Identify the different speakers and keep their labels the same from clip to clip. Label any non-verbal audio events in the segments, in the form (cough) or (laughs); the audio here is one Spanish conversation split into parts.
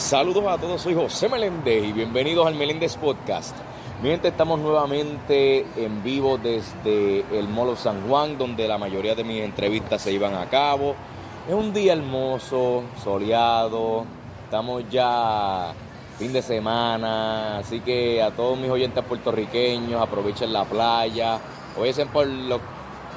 Speaker 1: Saludos a todos, soy José Meléndez y bienvenidos al Meléndez Podcast. Mi estamos nuevamente en vivo desde el Molo San Juan, donde la mayoría de mis entrevistas se iban a cabo. Es un día hermoso, soleado, estamos ya fin de semana, así que a todos mis oyentes puertorriqueños aprovechen la playa, oyen por,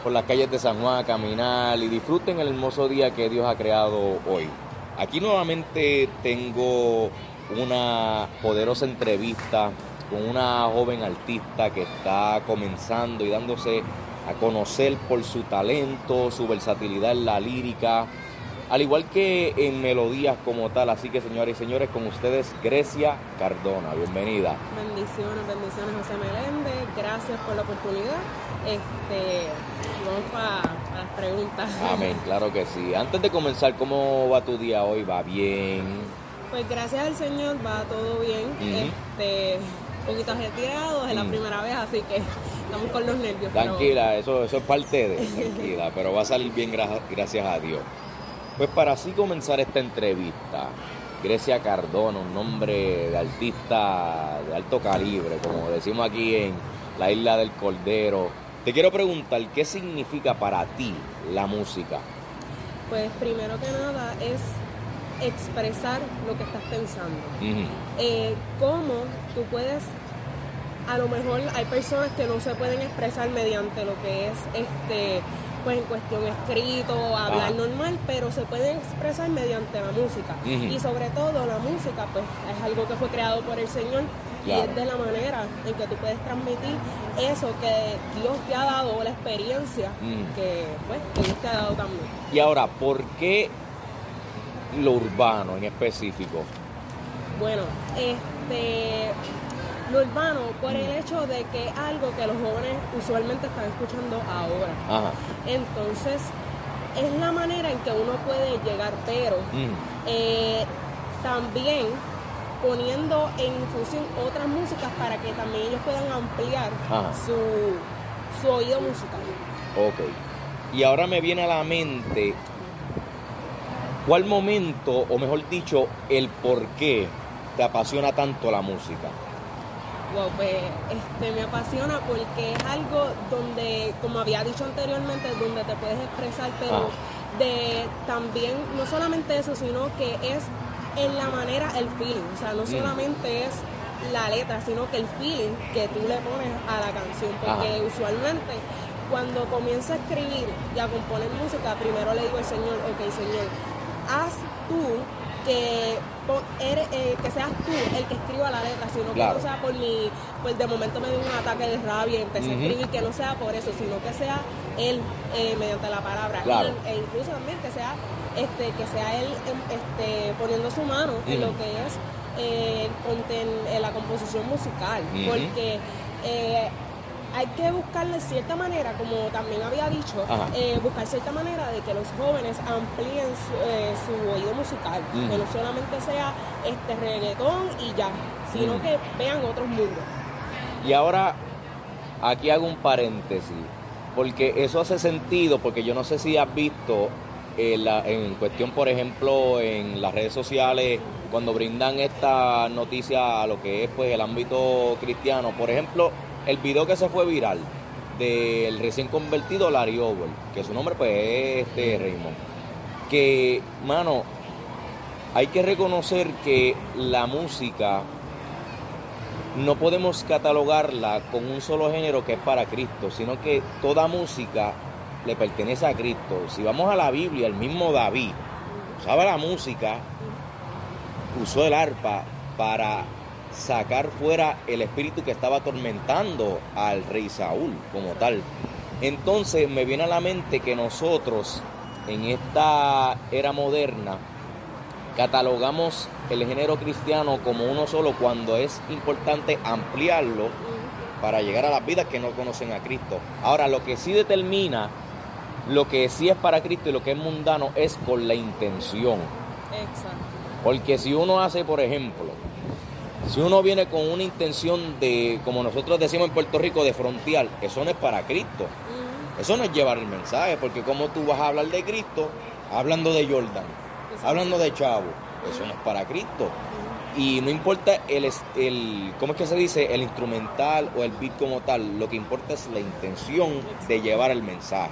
Speaker 1: por las calles de San Juan a caminar y disfruten el hermoso día que Dios ha creado hoy. Aquí nuevamente tengo una poderosa entrevista con una joven artista que está comenzando y dándose a conocer por su talento, su versatilidad en la lírica, al igual que en melodías como tal. Así que señoras y señores, con ustedes Grecia Cardona, bienvenida.
Speaker 2: Bendiciones, bendiciones José Meléndez, gracias por la oportunidad. Este, vamos para las preguntas. (laughs)
Speaker 1: Amén, claro que sí. Antes de comenzar, ¿cómo va tu día hoy? ¿Va bien?
Speaker 2: Pues gracias al Señor va todo bien. Este, un poquito retirado, es la primera vez, así que estamos con los nervios.
Speaker 1: Tranquila, eso, eso es parte de, (laughs) tranquila, pero va a salir bien gracias a Dios. Pues para así comenzar esta entrevista, Grecia Cardona, un nombre de artista de alto calibre, como decimos aquí en la isla del Cordero, te quiero preguntar, ¿qué significa para ti la música?
Speaker 2: Pues primero que nada es expresar lo que estás pensando. Eh, ¿Cómo tú puedes, a lo mejor hay personas que no se pueden expresar mediante lo que es este pues en cuestión escrito, hablar normal, pero se pueden expresar mediante la música. Y sobre todo la música, pues es algo que fue creado por el Señor y es de la manera en que tú puedes transmitir eso que Dios te ha dado, la experiencia mm. que, pues, que Dios te ha dado también.
Speaker 1: Y ahora, ¿por qué lo urbano en específico?
Speaker 2: Bueno, este lo urbano por el mm. hecho de que es algo que los jóvenes usualmente están escuchando ahora. Entonces, es la manera en que uno puede llegar, pero mm. eh, también poniendo en función otras músicas para que también ellos puedan ampliar su, oído musical.
Speaker 1: Ok. Y ahora me viene a la mente cuál momento, o mejor dicho, el por qué te apasiona tanto la música.
Speaker 2: Wow, pues este, me apasiona porque es algo donde, como había dicho anteriormente, donde te puedes expresar, pero de también, no solamente eso, sino que es en la manera, el feeling. O sea, no solamente es la letra, sino que el feeling que tú le pones a la canción. Porque usualmente cuando comienzo a escribir y a componer música, primero le digo al Señor, ok, Señor, haz tú que eh, que seas tú el que escriba la letra, sino que no sea por mi, pues de momento me dio un ataque de rabia y empecé a escribir, que no sea por eso, sino que sea él eh, mediante la palabra. e incluso también que sea este, que sea él em, este, poniendo su mano en lo que es eh, en la composición musical, porque eh, hay que buscarle cierta manera, como también había dicho, eh, buscar cierta manera de que los jóvenes amplíen su, oído musical, que no solamente sea este reggaetón y ya, sino que vean otros mundos.
Speaker 1: Y ahora, aquí hago un paréntesis, porque eso hace sentido, porque yo no sé si has visto en, cuestión, por ejemplo, en las redes sociales, cuando brindan esta noticia a lo que es pues el ámbito cristiano, por ejemplo, el video que se fue viral del recién convertido Larry Over, que su nombre pues es este Raymond, que, mano, hay que reconocer que la música no podemos catalogarla con un solo género que es para Cristo, sino que toda música le pertenece a Cristo. Si vamos a la Biblia, el mismo David usaba la música, usó el arpa para sacar fuera el espíritu que estaba atormentando al rey Saúl como tal. Entonces me viene a la mente que nosotros en esta era moderna catalogamos el género cristiano como uno solo cuando es importante ampliarlo para llegar a las vidas que no conocen a Cristo. Ahora, lo que sí determina lo que sí es para Cristo y lo que es mundano es con la intención. Exacto. Porque si uno hace, por ejemplo, si uno viene con una intención de, como nosotros decimos en Puerto Rico, de frontear, eso no es para Cristo. Eso no es llevar el mensaje, porque como tú vas a hablar de Cristo, hablando de Jordan, hablando de Chavo, eso no es para Cristo. Y no importa el, el, ¿cómo es que se dice? El instrumental o el beat como tal, lo que importa es la intención de llevar el mensaje.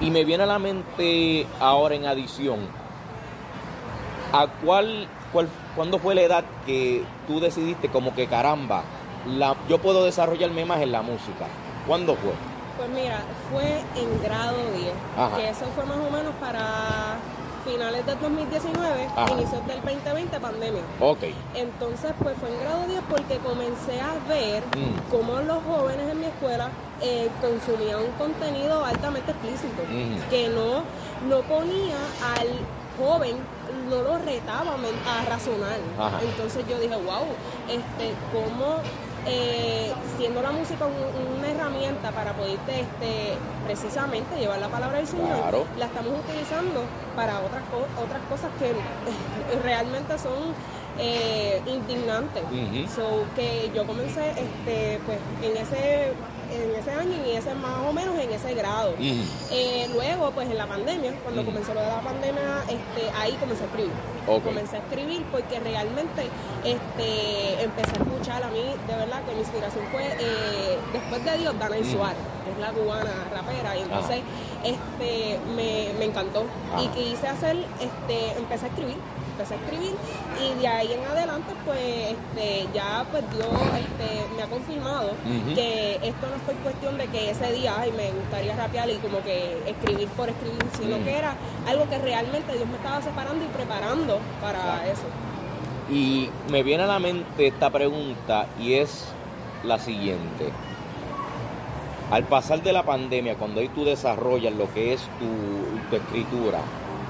Speaker 1: Y me viene a la mente ahora en adición, ¿a cuál, cuál, cuándo fue la edad que tú decidiste como que caramba, la, yo puedo desarrollarme más en la música? ¿Cuándo fue?
Speaker 2: Pues mira, fue en grado 10, que eso fue más o menos para finales del 2019, inicios del 2020, pandemia.
Speaker 1: Ok.
Speaker 2: Entonces, pues fue en grado 10 porque comencé a ver mm. cómo los jóvenes en mi escuela eh, consumían un contenido altamente explícito, mm. que no, no ponía al joven no lo retaba a razonar. Entonces yo dije, wow, este, ¿cómo eh, siendo la música una herramienta para poder este, precisamente llevar la palabra del Señor, la estamos utilizando para otras, otras cosas que (laughs) realmente son eh, indignantes. so, que yo comencé este, pues, en ese en ese año y ese más o menos en ese grado. Eh, luego, pues en la pandemia, cuando comenzó lo de la pandemia, este, ahí comencé a escribir. Comencé a escribir porque realmente este, empecé a escuchar a mí, de verdad que mi inspiración fue eh, después de Dios, Dana y Suárez, que es la cubana rapera, y entonces este, me, me encantó. Y quise hacer, este, empecé a escribir empecé a escribir y de ahí en adelante pues este, ya pues Dios este, me ha confirmado que esto no fue cuestión de que ese día ay, me gustaría rapear y como que escribir por escribir, sino que era algo que realmente Dios me estaba separando y preparando para eso.
Speaker 1: Y me viene a la mente esta pregunta y es la siguiente. Al pasar de la pandemia, cuando ahí tú desarrollas lo que es tu, tu escritura,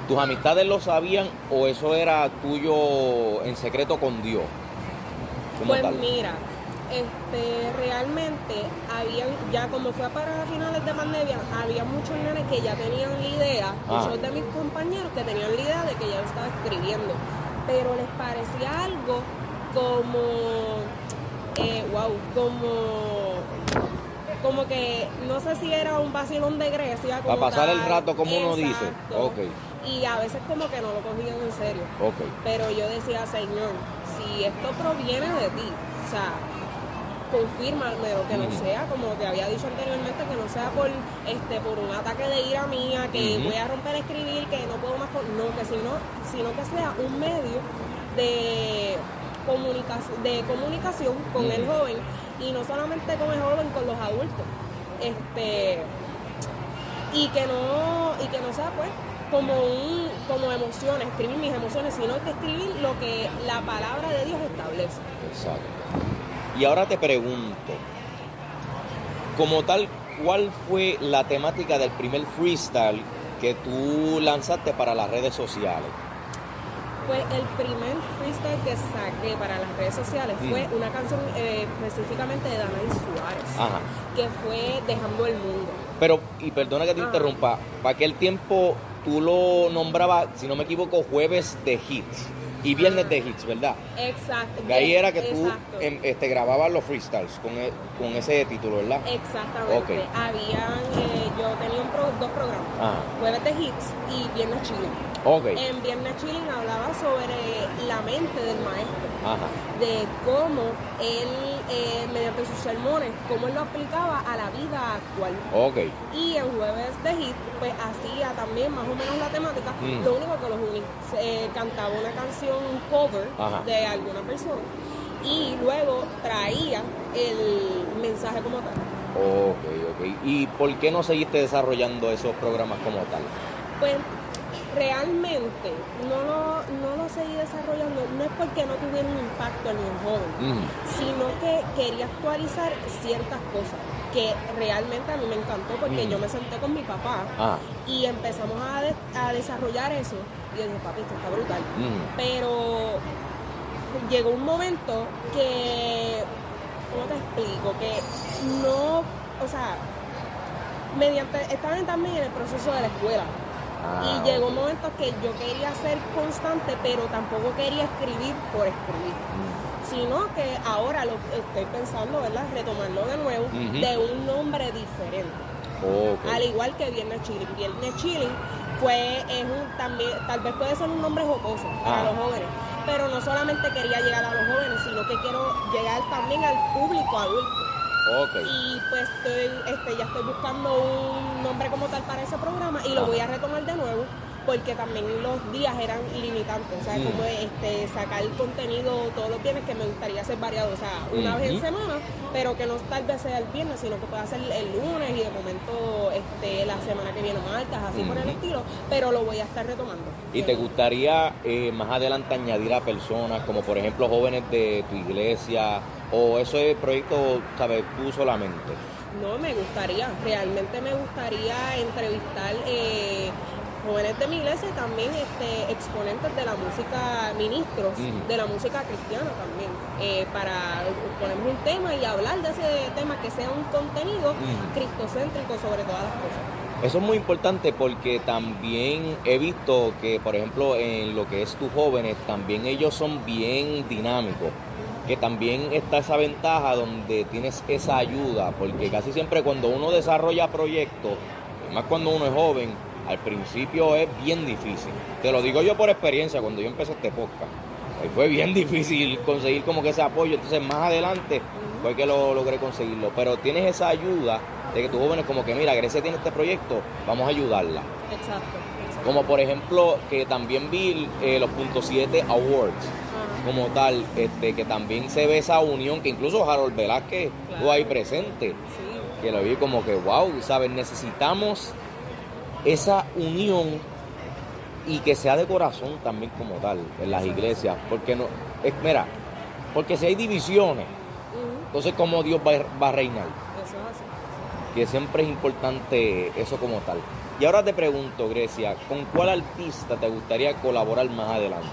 Speaker 1: ¿Tus amistades lo sabían o eso era tuyo en secreto con Dios?
Speaker 2: Pues mira, este, realmente habían, ya como fue para finales de pandemia, había muchos nenes que ya tenían la idea, ah. muchos de mis compañeros que tenían la idea de que ya yo estaba escribiendo, pero les parecía algo como, eh, wow, como como que no sé si era un vacilón de Grecia.
Speaker 1: Para pasar el rato, como uno dice. Okay
Speaker 2: y a veces como que no lo cogían en serio. Pero yo decía, Señor, si esto proviene de ti, o sea, confírmamelo, que no sea como te había dicho anteriormente, que no sea por este por un ataque de ira mía, que voy a romper a escribir, que no puedo más, no, que sino, sino que sea un medio de comunicación, de comunicación con el joven y no solamente con el joven, con los adultos. Este y que no y que no sea pues como un como emociones, escribir mis emociones, sino que escribir lo que la palabra de Dios establece.
Speaker 1: Exacto. Y ahora te pregunto, como tal, ¿cuál fue la temática del primer freestyle que tú lanzaste para las redes sociales?
Speaker 2: Pues el primer freestyle que saqué para las redes sociales fue mm. una canción eh, específicamente de Dana Suárez, que fue Dejando el Mundo.
Speaker 1: Pero, y perdona que te interrumpa, para aquel tiempo tú lo nombrabas, si no me equivoco, jueves de hits y viernes de hits, ¿verdad?
Speaker 2: Exacto.
Speaker 1: Que ahí era que tú em, este, grababas los freestyles con, e, con ese título, ¿verdad?
Speaker 2: Exactamente. Habían, eh, yo tenía dos programas, ah. jueves de hits y viernes chilling. En Viernes Chilling hablaba sobre la mente del maestro, de cómo él, eh, mediante sus sermones, cómo él lo aplicaba a la vida actual.
Speaker 1: Okay.
Speaker 2: Y en Jueves de Hit, pues hacía también más o menos la temática, mm. lo único que los unía, eh, cantaba una canción cover de alguna persona y luego traía el mensaje como tal.
Speaker 1: Ok, ok. ¿Y por qué no seguiste desarrollando esos programas como tal?
Speaker 2: Pues realmente no lo, no lo seguí desarrollando, no es porque no tuviera un impacto en el joven, sino que quería actualizar ciertas cosas que realmente a mí me encantó porque yo me senté con mi papá ah. y empezamos a, desarrollar eso y yo dije, papi, esto está brutal. Pero llegó un momento que, ¿cómo te explico? Que no, o sea, mediante, estaban también en el proceso de la escuela y ah, llegó un momento que yo quería ser constante, pero tampoco quería escribir por escribir. Mm. Sino que ahora lo estoy pensando, ¿verdad? Retomarlo de nuevo de un nombre diferente. Al igual que Viernes Chilling. Viernes Chilling fue, es un, también, tal vez puede ser un nombre jocoso para
Speaker 1: Ah.
Speaker 2: los jóvenes, pero no solamente quería llegar a los jóvenes, sino que quiero llegar también al público adulto. Y pues estoy, este, ya estoy buscando un nombre como tal para ese programa y lo
Speaker 1: Ajá.
Speaker 2: voy a retomar de nuevo porque también los días eran limitantes, o sea,
Speaker 1: Mm.
Speaker 2: como este, sacar contenido todos los viernes que me gustaría ser variado, o sea, una vez en semana, pero que no tal vez sea el viernes, sino que pueda ser el lunes y de momento este, la semana que viene martes, así por el estilo, pero lo voy a estar retomando.
Speaker 1: ¿Y te gustaría eh, más adelante añadir a personas como por ejemplo jóvenes de tu iglesia o eso es proyecto, sabes, tú solamente?
Speaker 2: No, me gustaría, realmente me gustaría entrevistar eh, jóvenes de mi iglesia y también este, exponentes de la música, ministros de la música cristiana también, eh, para ponerme un tema y hablar de ese tema que sea un contenido
Speaker 1: Ujú.
Speaker 2: cristocéntrico sobre todas las cosas.
Speaker 1: Eso es muy importante porque también he visto que, por ejemplo, en lo que es tus jóvenes, también ellos son bien dinámicos. Que también está esa ventaja donde tienes esa ayuda, porque casi siempre cuando uno desarrolla proyectos, más cuando uno es joven, al principio es bien difícil. Te lo digo yo por experiencia, cuando yo empecé este podcast, eh, fue bien (laughs) difícil conseguir como que ese apoyo. Entonces, más adelante fue que lo logré conseguirlo. Pero tienes esa ayuda de que tus jóvenes, como que mira, Grecia tiene este proyecto, vamos a ayudarla.
Speaker 2: Exacto. exacto.
Speaker 1: Como por ejemplo, que también vi eh, los punto 7 Awards como tal, este, que también se ve esa unión, que incluso Harold Velázquez
Speaker 2: Claro.
Speaker 1: estuvo ahí presente,
Speaker 2: Sí.
Speaker 1: que lo vi como que, wow, ¿sabes? Necesitamos esa unión y que sea de corazón también como tal en las iglesias, porque no, es, mira, porque si hay divisiones, entonces cómo Dios va, a- va a reinar,
Speaker 2: Eso es así.
Speaker 1: que siempre es importante eso como tal. Y ahora te pregunto, Grecia, ¿con cuál artista te gustaría colaborar más adelante?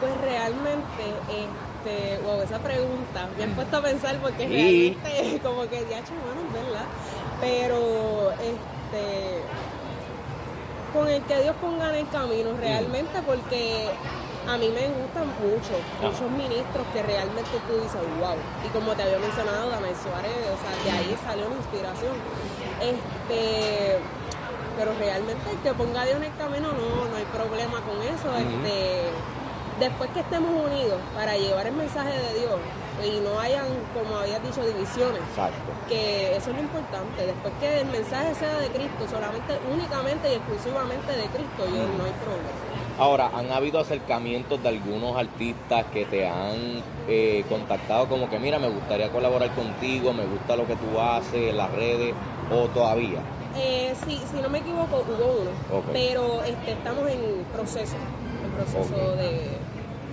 Speaker 2: Pues realmente, este, wow, esa pregunta me han puesto a pensar porque
Speaker 1: Sí.
Speaker 2: realmente (laughs) como que ya bueno, verdad. Pero este con el que Dios ponga en el camino realmente porque a mí me gustan mucho,
Speaker 1: Ah.
Speaker 2: muchos ministros que realmente tú dices, wow. Y como te había mencionado, Daniel Suárez, o sea, de ahí salió la inspiración. Este, pero realmente el que ponga a Dios en el camino no, no hay problema con eso. Este, después que estemos unidos para llevar el mensaje de Dios y no hayan, como habías dicho, divisiones,
Speaker 1: Exacto.
Speaker 2: que eso es lo importante. Después que el mensaje sea de Cristo, solamente, únicamente y exclusivamente de Cristo, yo no hay problema.
Speaker 1: Ahora, ¿han habido acercamientos de algunos artistas que te han eh, contactado como que, mira, me gustaría colaborar contigo, me gusta lo que tú haces las redes, o todavía?
Speaker 2: Eh, sí, si no me equivoco, hubo uno, pero este, estamos en proceso, en proceso de,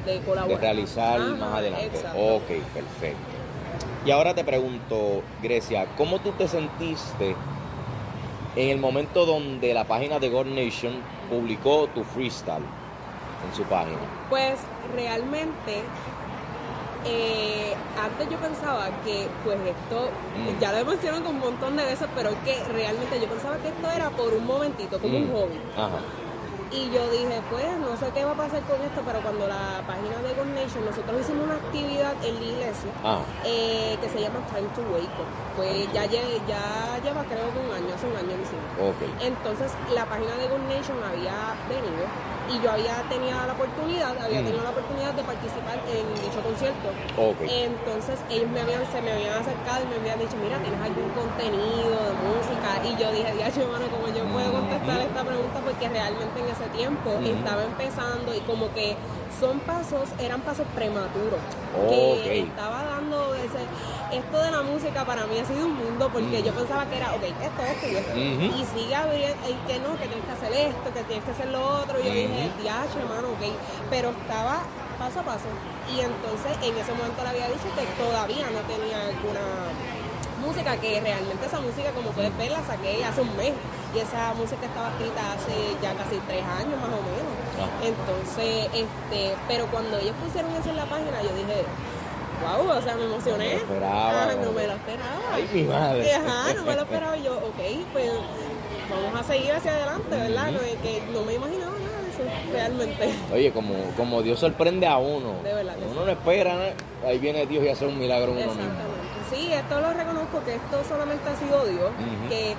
Speaker 2: de colaborar.
Speaker 1: de realizar
Speaker 2: Ajá,
Speaker 1: más adelante.
Speaker 2: Exacto.
Speaker 1: Ok, perfecto. Y ahora te pregunto, Grecia, ¿cómo tú te sentiste en el momento donde la página de God Nation publicó tu freestyle en su página?
Speaker 2: Pues realmente, eh, antes yo pensaba que, pues esto,
Speaker 1: Mm.
Speaker 2: ya lo he mencionado un montón de veces, pero que realmente yo pensaba que esto era por un momentito, como un
Speaker 1: Mm.
Speaker 2: hobby.
Speaker 1: Ajá.
Speaker 2: Y yo dije, pues no sé qué va a pasar con esto, pero cuando la página de God Nation, nosotros hicimos una actividad en la iglesia
Speaker 1: Ajá.
Speaker 2: eh, que se llama Time to Wake Up. Pues ya, ya lleva creo que un año, hace un año hicimos.
Speaker 1: Ok.
Speaker 2: Entonces la página de God Nation había venido y yo había tenido la oportunidad, había
Speaker 1: Mm.
Speaker 2: tenido la oportunidad de participar en dicho concierto. Entonces ellos me habían, se me habían acercado y me habían dicho, mira, ¿tienes algún contenido de música? Y yo dije, diacho, hermano, ¿cómo yo puedo contestar
Speaker 1: Ujú.
Speaker 2: esta pregunta? Porque realmente en ese tiempo
Speaker 1: Ujú.
Speaker 2: estaba empezando y como que son pasos, eran pasos prematuros.
Speaker 1: Ok.
Speaker 2: Que estaba dando ese, esto de la música para mí ha sido un mundo porque
Speaker 1: Mm.
Speaker 2: yo pensaba que era, ok, esto, esto y esto.
Speaker 1: Ujú.
Speaker 2: Y sigue abriendo, que no, que tienes que hacer esto, que tienes que hacer lo otro. Y yo dije,
Speaker 1: Ujú.
Speaker 2: diacho, hermano, ok. Pero estaba paso a paso. Y entonces en ese momento le había dicho que todavía no tenía alguna música, que realmente esa música, como puedes ver, la saqué hace un mes. Y esa música estaba escrita hace ya casi tres años más o menos. Entonces, este, pero cuando ellos pusieron eso en la página, yo dije, wow, o sea, me emocioné.
Speaker 1: No me lo esperaba,
Speaker 2: Ah,
Speaker 1: no me-
Speaker 2: lo esperaba.
Speaker 1: Ay, mi madre.
Speaker 2: Ajá, no me lo esperaba. Y yo, ok, pues vamos a seguir hacia adelante, ¿verdad? No, es que no me imaginaba nada de eso, realmente.
Speaker 1: Oye, como, como Dios sorprende a uno.
Speaker 2: De verdad que
Speaker 1: uno no espera, ¿no? ahí viene Dios y hace un milagro en uno mismo.
Speaker 2: Sí, esto lo reconozco que esto solamente ha sido Dios, que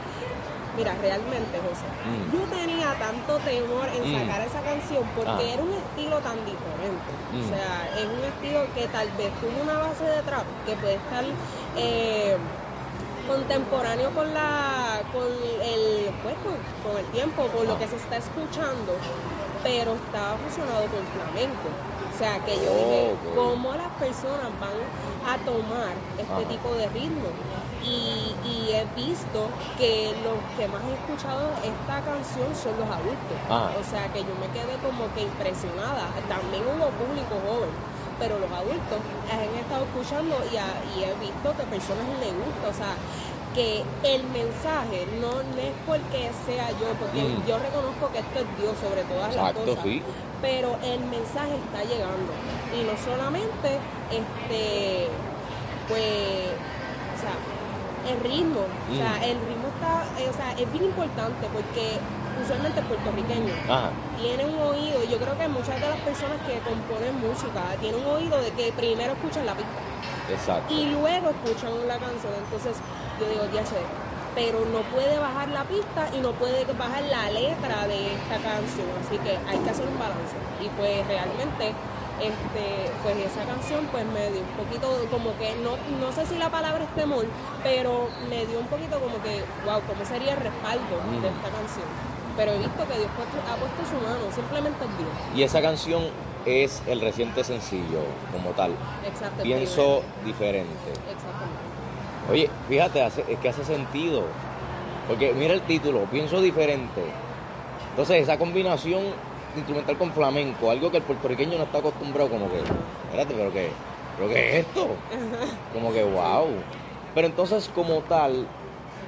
Speaker 2: Mira, realmente, José,
Speaker 1: Mm.
Speaker 2: yo tenía tanto temor en
Speaker 1: Mm.
Speaker 2: sacar esa canción porque
Speaker 1: Ah.
Speaker 2: era un estilo tan diferente.
Speaker 1: Mm.
Speaker 2: O sea, es un estilo que tal vez tuvo una base de trap que puede estar eh, contemporáneo con la con el pues, con, con el tiempo, con lo
Speaker 1: Ah.
Speaker 2: que se está escuchando, pero estaba fusionado con flamenco. O sea, que yo
Speaker 1: Oh,
Speaker 2: dije. ¿cómo las personas van a tomar este tipo de ritmo? Y, y he visto que los que más he escuchado esta canción son los adultos.
Speaker 1: Ajá.
Speaker 2: O sea, que yo me quedé como que impresionada. También hubo público joven, pero los adultos han estado escuchando y, a- y he visto que personas les gusta. O sea, que el mensaje no, es porque sea yo, porque
Speaker 1: Mm.
Speaker 2: yo reconozco que esto es Dios sobre todas las cosas
Speaker 1: sí.
Speaker 2: pero el mensaje está llegando y no solamente este pues el ritmo o sea
Speaker 1: Mm.
Speaker 2: el ritmo está eh, o sea es bien importante porque usualmente el puertorriqueño
Speaker 1: Ajá.
Speaker 2: tiene un oído yo creo que muchas de las personas que componen música tienen un oído de que primero escuchan la pista
Speaker 1: Exacto.
Speaker 2: y luego escuchan la canción. Entonces yo digo, ya sé, pero no puede bajar la pista y no puede bajar la letra de esta canción. Así que hay que hacer un balance. Y pues realmente, este, pues esa canción pues me dio un poquito como que, no, no sé si la palabra es temor, pero me dio un poquito como que, wow, ¿cómo sería el respaldo de esta canción? Pero he visto que Dios ha puesto su mano, simplemente es Dios.
Speaker 1: Y esa canción es el reciente sencillo como tal.
Speaker 2: Exacto.
Speaker 1: Pienso diferente.
Speaker 2: Exactamente.
Speaker 1: Oye, fíjate, hace- es que hace sentido. Porque mira el título, pienso diferente. Entonces, esa combinación instrumental con flamenco, algo que el puertorriqueño no está acostumbrado, como que, espérate, pero qué, pero qué es esto? (laughs) Como que, wow. Pero entonces, como tal,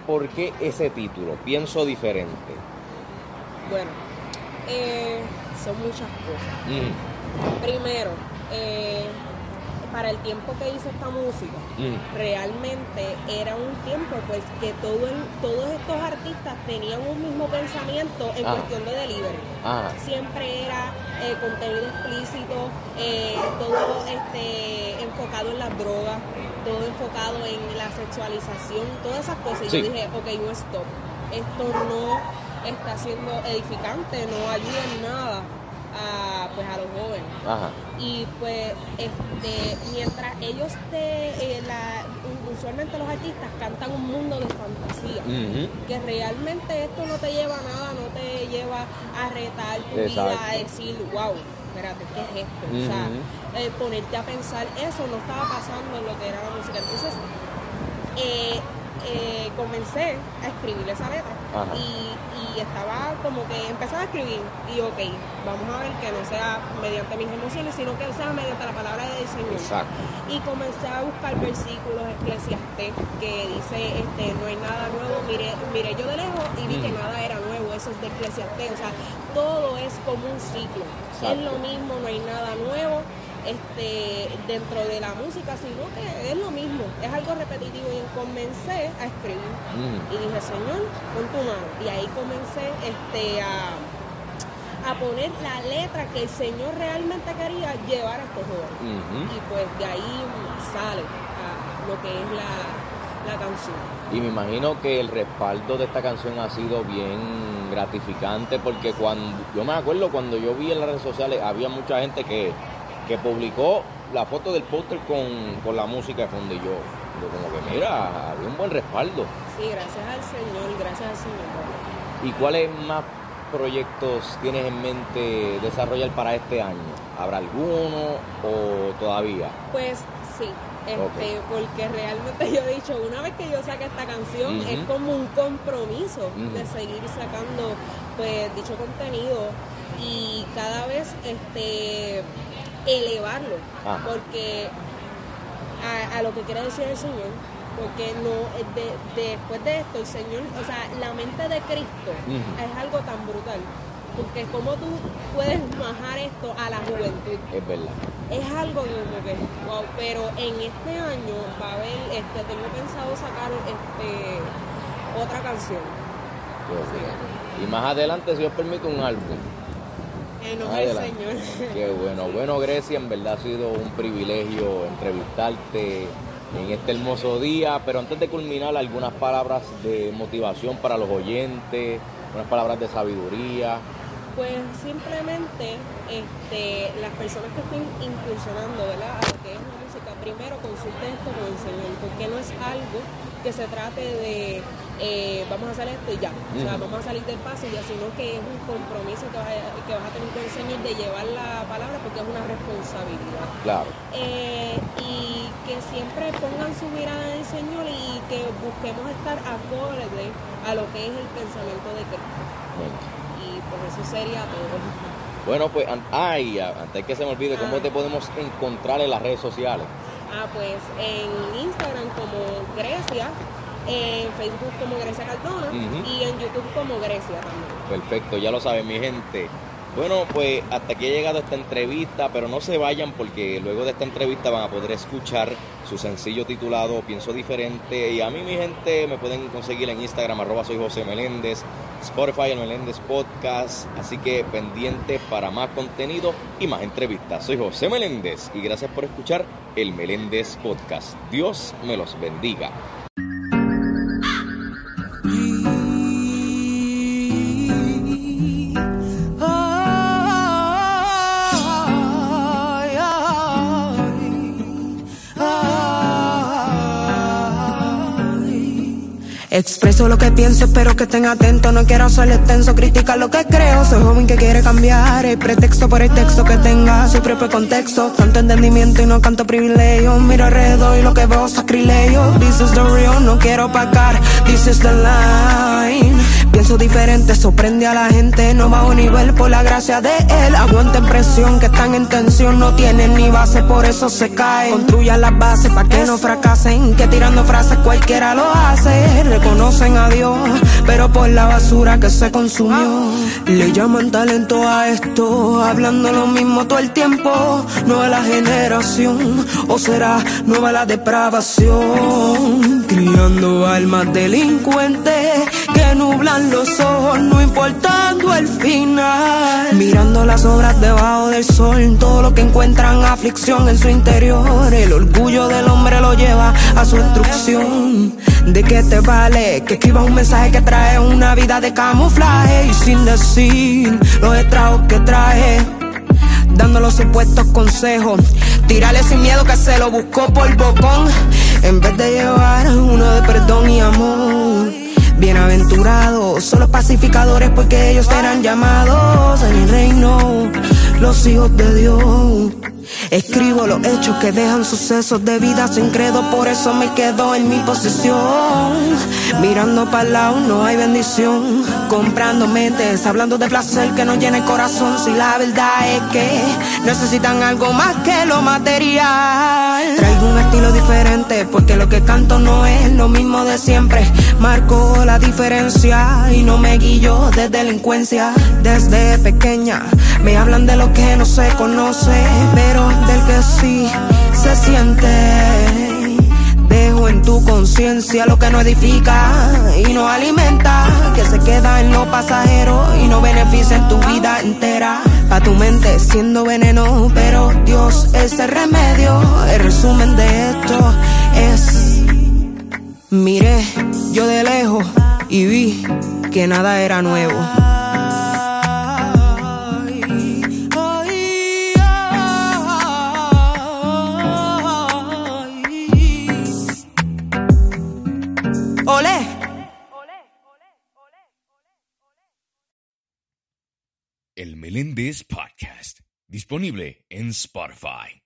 Speaker 1: ¿por qué ese título? Pienso diferente.
Speaker 2: Bueno, eh, son muchas cosas.
Speaker 1: Mm,
Speaker 2: Primero, eh, para el tiempo que hice esta música,
Speaker 1: mm,
Speaker 2: realmente era un tiempo pues que todo el- todos estos artistas tenían un mismo pensamiento en
Speaker 1: Ah.
Speaker 2: cuestión de delivery.
Speaker 1: ah,
Speaker 2: Siempre era eh, contenido explícito, eh, todo este, enfocado en las drogas, todo enfocado en la sexualización, todas esas cosas. Y yo dije, ok, no stop. Esto no está siendo edificante, no ayuda en nada a, pues, a los jóvenes
Speaker 1: ajá.
Speaker 2: y pues este mientras ellos te eh, la, usualmente los artistas cantan un mundo de fantasía que realmente esto no te lleva a nada no te lleva a retar tu
Speaker 1: Exacto.
Speaker 2: vida a decir wow espérate qué es esto o sea eh, ponerte a pensar eso no estaba pasando en lo que era la música entonces eh, eh, comencé a escribir esa letra. Y, y estaba como que empezaba a escribir y ok, vamos a ver que no sea mediante mis emociones, sino que sea mediante la palabra del Señor.
Speaker 1: Exacto.
Speaker 2: Y comencé a buscar versículos eclesiastés que dice, este, no hay nada nuevo, miré, miré yo de lejos y vi que
Speaker 1: Mm.
Speaker 2: nada era nuevo, eso es de eclesiastés, o sea, todo es como un ciclo, es lo mismo, no hay nada nuevo este, dentro de la música, sino que es lo mismo, es algo repetitivo y comencé a escribir
Speaker 1: Mm.
Speaker 2: y dije, Señor, pon tu mano. Y ahí comencé este, a, a poner la letra que el Señor realmente quería llevar a estos jóvenes. Y pues de ahí sale a lo que es la, la canción.
Speaker 1: Y me imagino que el respaldo de esta canción ha sido bien gratificante porque cuando yo me acuerdo cuando yo vi en las redes sociales había mucha gente que, que publicó la foto del póster con, con la música de fondo y yo, yo como que mira, había un buen respaldo.
Speaker 2: Sí, gracias al Señor, gracias al Señor.
Speaker 1: ¿Y cuáles más proyectos tienes en mente desarrollar para este año? ¿Habrá alguno o todavía?
Speaker 2: Pues sí, este, porque realmente yo he dicho, una vez que yo saque esta canción, es como un compromiso de seguir sacando pues dicho contenido y cada vez este elevarlo,
Speaker 1: Ajá.
Speaker 2: porque a, a lo que quiere decir el Señor, porque no eh, de- después de esto el Señor, o sea, la mente de Cristo es algo tan brutal. Porque como tú puedes bajar esto a la juventud,
Speaker 1: Es verdad.
Speaker 2: es algo como que wow, pero en este año va a haber, este, tengo pensado sacar este otra canción.
Speaker 1: Y más adelante, si Dios permite, un álbum.
Speaker 2: En nombre del
Speaker 1: Adelante.
Speaker 2: Señor.
Speaker 1: Qué bueno. Bueno, Grecia, en verdad ha sido un privilegio entrevistarte. en este hermoso día, pero antes de culminar, algunas palabras de motivación para los oyentes, unas palabras de sabiduría.
Speaker 2: Pues simplemente este, las personas que estén incursionando ¿verdad? a lo que es la música, primero consulte esto con el Señor, porque no es algo que se trate de eh, vamos a hacer esto y ya, o sea, vamos a salir del paso ya, sino que es un compromiso que vas, a, que vas a tener con el Señor de llevar la palabra porque es una responsabilidad.
Speaker 1: Claro.
Speaker 2: Eh, y que siempre pongan su mirada en el Señor y que busquemos estar acorde a lo que es el pensamiento de Cristo. Y pues eso sería todo.
Speaker 1: Bueno, pues, ay, antes que se me olvide, ¿cómo ah. te podemos encontrar en las redes sociales?
Speaker 2: Ah, pues en Instagram como Grecia, en Facebook como Grecia Cardona y en YouTube como Grecia también.
Speaker 1: Perfecto, ya lo saben mi gente. Bueno, pues hasta aquí ha llegado esta entrevista, pero no se vayan porque luego de esta entrevista van a poder escuchar su sencillo titulado Pienso Diferente. Y a mí, mi gente, me pueden conseguir en Instagram, arroba soy José Meléndez, Spotify, el Meléndez Podcast. Así que pendiente para más contenido y más entrevistas. Soy José Meléndez y gracias por escuchar el Meléndez Podcast. Dios me los bendiga.
Speaker 3: Expreso lo que pienso, espero que estén atentos. No quiero ser extenso, criticar lo que creo. Soy joven que quiere cambiar. El pretexto por el texto que tenga su propio contexto. Tanto entendimiento y no canto privilegio. Miro alrededor y lo que veo sacrilegio. This is the real, no quiero pagar. This is the line. Pienso diferente, sorprende a la gente. No bajo nivel por la gracia de él. Aguanten presión, que están en tensión. No tienen ni base, por eso se caen. Construyan las bases para que no fracasen. Que tirando frases cualquiera lo hace conocen a Dios, pero por la basura que se consumió. Le llaman talento a esto, hablando lo mismo todo el tiempo. Es la generación, o será nueva la depravación. Criando almas delincuentes que nublan los ojos, no importando el final. Mirando las obras debajo del sol, todo lo que encuentran aflicción en su interior. El orgullo del hombre lo lleva a su destrucción. ¿De qué te vale que escriba un mensaje que trae una vida de camuflaje y sin decir los estragos que trae? Dando los supuestos consejos, tirarle sin miedo que se lo buscó por bocón, en vez de llevar uno de perdón y amor. Bienaventurados son los pacificadores porque ellos serán llamados en el reino, los hijos de Dios. Escribo los hechos que dejan sucesos de vida sin credo, por eso me quedo en mi posición. Mirando para lado no hay bendición. Comprando mentes, hablando de placer que no llena el corazón. Si la verdad es que necesitan algo más que lo material. Traigo un estilo diferente porque lo que canto no es lo mismo de siempre. Marco la diferencia y no me guillo de delincuencia. Desde pequeña me hablan de lo que no se conoce, pero del que sí se siente. Dejo en tu conciencia lo que no edifica y no alimenta, que se queda en lo pasajero y no beneficia en tu vida entera. Pa' tu mente siendo veneno, pero Dios es el remedio. El resumen de esto es: Miré yo de lejos y vi que nada era nuevo.
Speaker 1: Meléndez Podcast, disponible en Spotify.